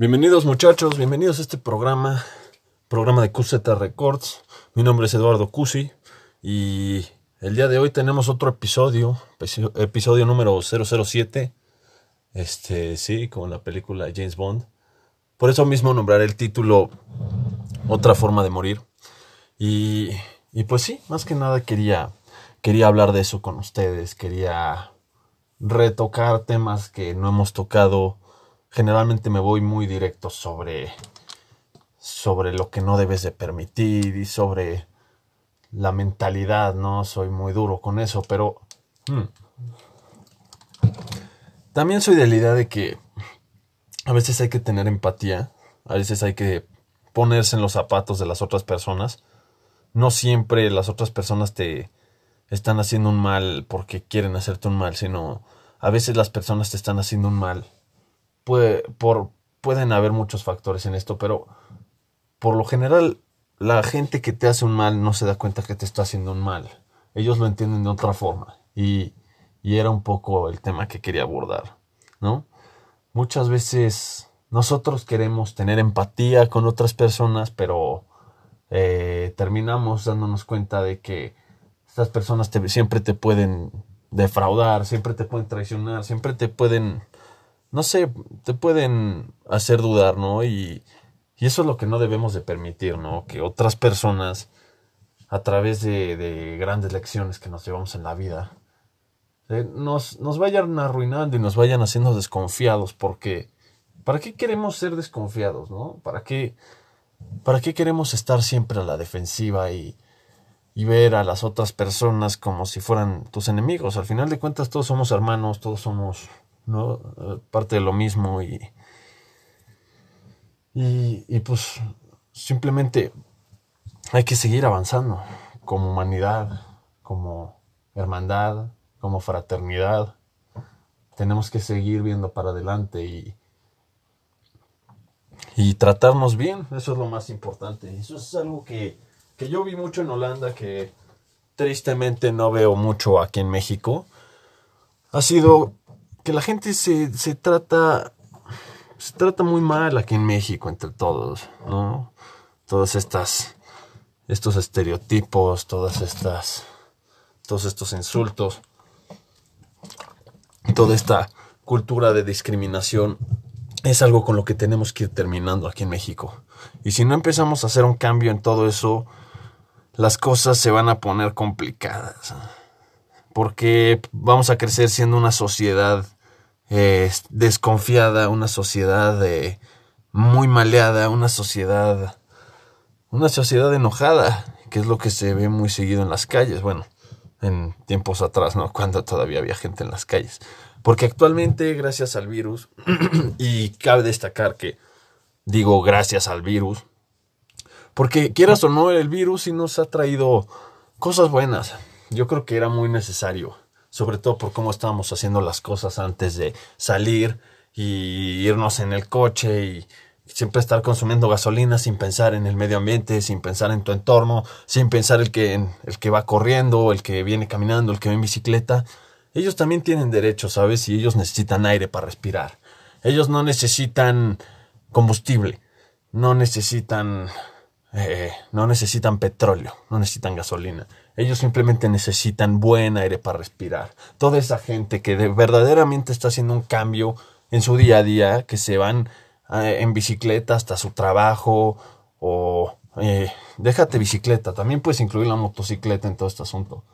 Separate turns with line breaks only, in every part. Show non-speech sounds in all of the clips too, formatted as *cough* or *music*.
Bienvenidos muchachos, bienvenidos a este programa, programa de QZ Records. Mi nombre es Eduardo Cusi y el día de hoy tenemos otro episodio, episodio número 007. Este, sí, como la película James Bond. Por eso mismo nombraré el título Otra forma de morir. Y, y pues sí, más que nada quería, quería hablar de eso con ustedes, quería retocar temas que no hemos tocado generalmente me voy muy directo sobre, sobre lo que no debes de permitir y sobre la mentalidad, ¿no? Soy muy duro con eso, pero hmm. también soy de la idea de que a veces hay que tener empatía, a veces hay que ponerse en los zapatos de las otras personas. No siempre las otras personas te están haciendo un mal porque quieren hacerte un mal, sino a veces las personas te están haciendo un mal por, pueden haber muchos factores en esto, pero por lo general la gente que te hace un mal no se da cuenta que te está haciendo un mal. Ellos lo entienden de otra forma. Y, era un poco el tema que quería abordar, ¿no? Muchas veces nosotros queremos tener empatía con otras personas, pero eh, terminamos dándonos cuenta de que estas personas siempre te pueden defraudar, siempre te pueden traicionar, siempre te pueden no sé, te pueden hacer dudar, ¿no? Y, y eso es lo que no debemos de permitir, ¿no? Que otras personas, a través de, de grandes lecciones que nos llevamos en la vida, eh, nos, nos vayan arruinando y nos vayan haciendo desconfiados, porque ¿para qué queremos ser desconfiados, no? ¿Para qué, para qué queremos estar siempre a la defensiva y, y ver a las otras personas como si fueran tus enemigos? Al final de cuentas todos somos hermanos, todos somos ¿no? Parte de lo mismo y, y, pues simplemente hay que seguir avanzando como humanidad, como hermandad, como fraternidad. Tenemos que seguir viendo para adelante y, y tratarnos bien, eso es lo más importante. Eso es algo que, que yo vi mucho en Holanda, que tristemente no veo mucho aquí en México. Ha sido que la gente se, se trata se trata muy mal aquí en México entre todos, ¿no? Todas estas estos estereotipos, todas estas todos estos insultos, toda esta cultura de discriminación es algo con lo que tenemos que ir terminando aquí en México. Y si no empezamos a hacer un cambio en todo eso, las cosas se van a poner complicadas. Porque vamos a crecer siendo una sociedad desconfiada, una sociedad eh, muy maleada, una sociedad, una sociedad enojada, que es lo que se ve muy seguido en las calles, bueno, en tiempos atrás, ¿no? Cuando todavía había gente en las calles. Porque actualmente, gracias al virus, *clears throat* y cabe destacar que digo gracias al virus, porque quieras o no, el virus sí nos ha traído cosas buenas. Yo creo que era muy necesario sobre todo por cómo estábamos haciendo las cosas antes de salir y irnos en el coche y siempre estar consumiendo gasolina sin pensar en el medio ambiente, sin pensar en tu entorno, sin pensar el que, el que va corriendo, el que viene caminando, el que va en bicicleta. Ellos también tienen derechos, ¿sabes? Y ellos necesitan aire para respirar. Ellos no necesitan combustible, no necesitan, eh, no necesitan petróleo, no necesitan gasolina. Ellos simplemente necesitan buen aire para respirar. Toda esa gente que verdaderamente está haciendo un cambio en su día a día, que se van eh, en bicicleta hasta su trabajo o eh, déjate bicicleta, también puedes incluir la motocicleta en todo este asunto.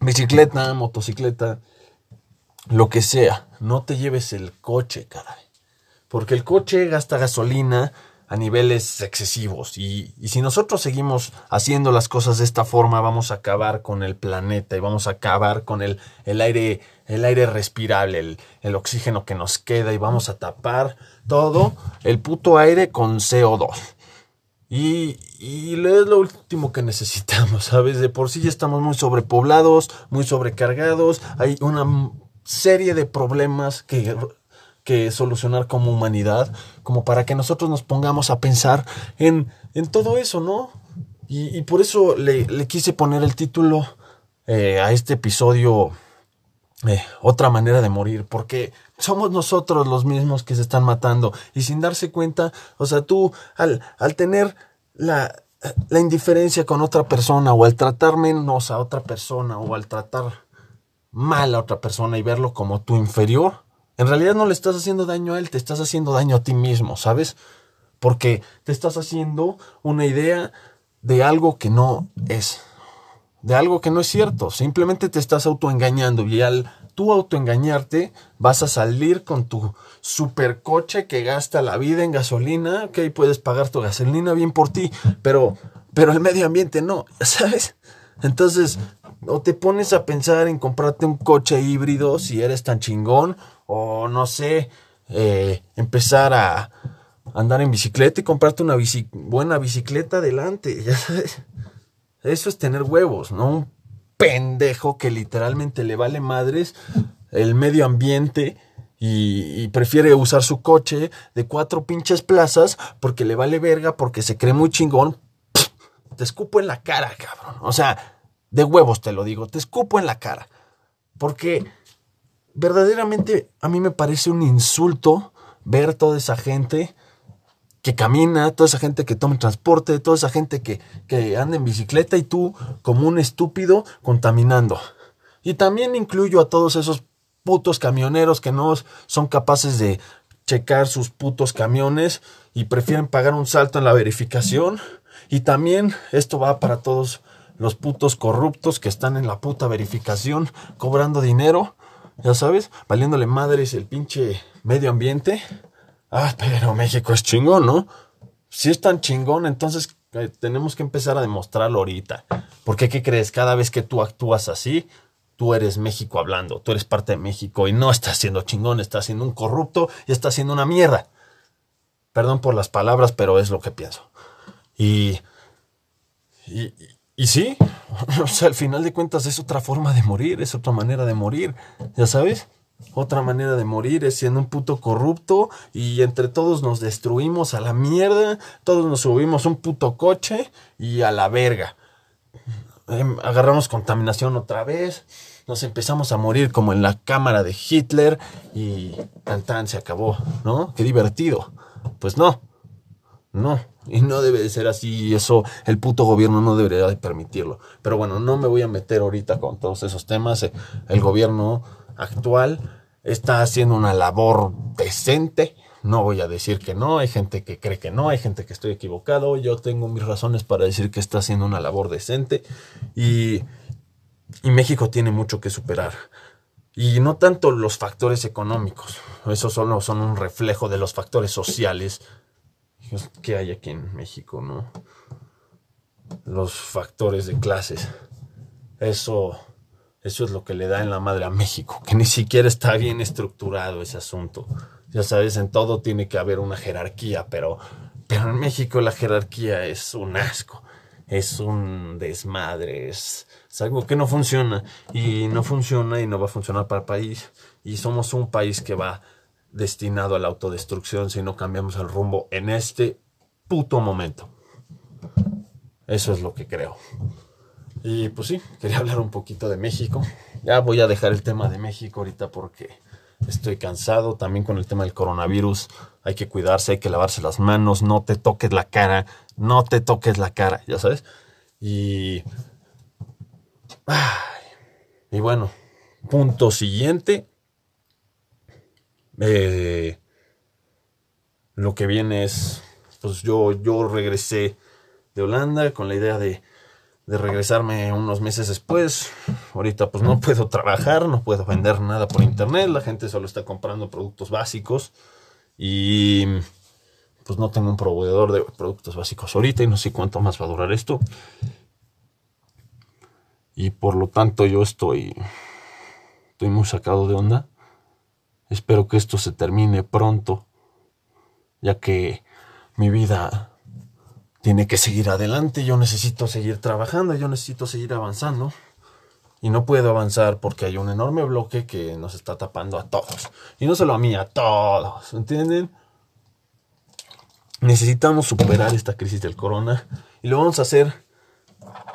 Bicicleta, motocicleta, lo que sea, no te lleves el coche, caray. Porque el coche gasta gasolina, a niveles excesivos. Y, si nosotros seguimos haciendo las cosas de esta forma, vamos a acabar con el planeta y vamos a acabar con el, el aire, el aire respirable, el, el, oxígeno que nos queda y vamos a tapar todo el puto aire con CO2. Y, y es lo último que necesitamos, *laughs* ¿sabes? De por sí ya estamos muy sobrepoblados, muy sobrecargados, hay una serie de problemas que que solucionar como humanidad, como para que nosotros nos pongamos a pensar en, en todo eso, ¿no? Y, por eso le, quise poner el título eh, a este episodio eh, otra manera de morir, porque somos nosotros los mismos que se están matando y sin darse cuenta, o sea, tú al, al tener la, la indiferencia con otra persona o al tratar menos a otra persona o al tratar mal a otra persona y verlo como tu inferior, en realidad no le estás haciendo daño a él, te estás haciendo daño a ti mismo, ¿sabes? Porque te estás haciendo una idea de algo que no es de algo que no es cierto. Simplemente te estás autoengañando y al tú autoengañarte vas a salir con tu supercoche que gasta la vida en gasolina. Ok, puedes pagar tu gasolina bien por ti, pero, pero el medio ambiente no, *laughs* ¿sabes? Entonces, o te pones a pensar en comprarte un coche híbrido si eres tan chingón, o no sé, eh, empezar a andar en bicicleta y comprarte una buena bicicleta adelante. *laughs* Eso es tener huevos, ¿no? Un pendejo que literalmente le vale madres el medio ambiente y, prefiere usar su coche de cuatro pinches plazas porque le vale verga, porque se cree muy chingón. te escupo en la cara, cabrón. O sea, de huevos te lo digo, te escupo en la cara. Porque verdaderamente a mí me parece un insulto ver toda esa gente que camina, toda esa gente que toma transporte, toda esa gente que, que anda en bicicleta y tú como un estúpido contaminando. Y también incluyo a todos esos putos camioneros que no son capaces de checar sus putos camiones y prefieren pagar un salto en la verificación. Y también esto va para todos los putos corruptos que están en la puta verificación cobrando dinero, ya sabes, valiéndole madres el pinche medio ambiente. Ah, pero México es chingón, ¿no? Si es tan chingón, entonces eh, tenemos que empezar a demostrarlo ahorita. Porque, ¿qué crees? Cada vez que tú actúas así, tú eres México hablando, tú eres parte de México y no estás siendo chingón, estás siendo un corrupto y estás siendo una mierda. Perdón por las palabras, pero es lo que pienso. Y, y, y sí, *laughs* o sea, al final de cuentas es otra forma de morir, es otra manera de morir, ¿ya sabes? Otra manera de morir es siendo un puto corrupto y entre todos nos destruimos a la mierda, todos nos subimos un puto coche y a la verga. Em, agarramos contaminación otra vez, nos empezamos a morir como en la cámara de Hitler y tan tan se acabó, ¿no? Qué divertido. Pues no, no, y no debe de ser así, eso el puto gobierno no debería de permitirlo. Pero bueno, no me voy a meter ahorita con todos esos temas, el gobierno actual está haciendo una labor decente. No voy a decir que no, hay gente que cree que no, hay gente que estoy equivocado. Yo tengo mis razones para decir que está haciendo una labor decente y, y México tiene mucho que superar. Y no tanto los factores económicos, esos solo son un reflejo de los factores sociales que hay aquí en México, ¿no? Los factores de clases. Eso eso es lo que le da en la madre a México, que ni siquiera está bien estructurado ese asunto. Ya sabes, en todo tiene que haber una jerarquía, pero, pero en México la jerarquía es un asco, es un desmadre, es, es algo que no funciona y no funciona y no va a funcionar para el país. Y somos un país que va destinado a la autodestrucción si no cambiamos el rumbo en este puto momento. Eso es lo que creo. Y pues sí, quería hablar un poquito de México. Ya voy a dejar el tema de México ahorita porque estoy cansado. También con el tema del coronavirus hay que cuidarse, hay que lavarse las manos, no te toques la cara, no te toques la cara, ya sabes. Y... y bueno, punto siguiente. Eh, lo que viene es, pues yo, yo regresé de Holanda con la idea de de regresarme unos meses después. Ahorita pues no puedo trabajar, no puedo vender nada por internet, la gente solo está comprando productos básicos y pues no tengo un proveedor de productos básicos ahorita y no sé cuánto más va a durar esto. Y por lo tanto yo estoy estoy muy sacado de onda. Espero que esto se termine pronto, ya que mi vida tiene que seguir adelante, yo necesito seguir trabajando, yo necesito seguir avanzando. Y no puedo avanzar porque hay un enorme bloque que nos está tapando a todos. Y no solo a mí, a todos. ¿Entienden? Necesitamos superar esta crisis del corona. Y lo vamos a hacer.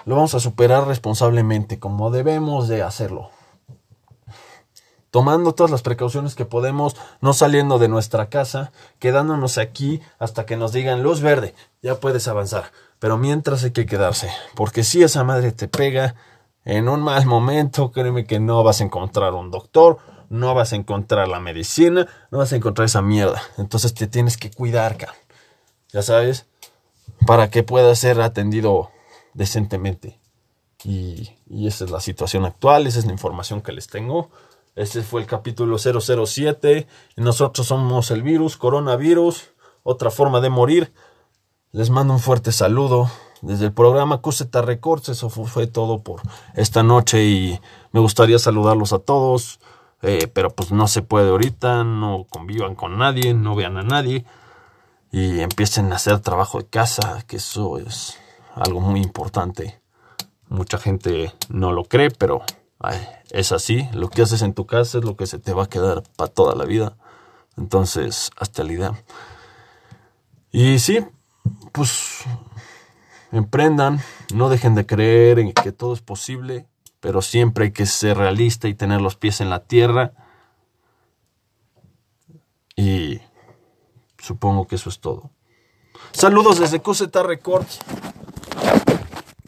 Lo vamos a superar responsablemente, como debemos de hacerlo. Tomando todas las precauciones que podemos, no saliendo de nuestra casa, quedándonos aquí hasta que nos digan luz verde, ya puedes avanzar. Pero mientras hay que quedarse, porque si esa madre te pega en un mal momento, créeme que no vas a encontrar un doctor, no vas a encontrar la medicina, no vas a encontrar esa mierda. Entonces te tienes que cuidar, cabrón. Ya sabes, para que puedas ser atendido decentemente. Y, y esa es la situación actual, esa es la información que les tengo. Este fue el capítulo 007. Nosotros somos el virus, coronavirus, otra forma de morir. Les mando un fuerte saludo desde el programa Cuseta Records. Eso fue, todo por esta noche y me gustaría saludarlos a todos. Eh, pero pues no se puede ahorita, no convivan con nadie, no vean a nadie y empiecen a hacer trabajo de casa, que eso es algo muy importante. Mucha gente no lo cree, pero es así. Lo que haces en tu casa es lo que se te va a quedar para toda la vida. Entonces, hasta la idea. Y sí, pues emprendan, no dejen de creer en que todo es posible, pero siempre hay que ser realista y tener los pies en la tierra. Y supongo que eso es todo. Saludos desde Coseta Records.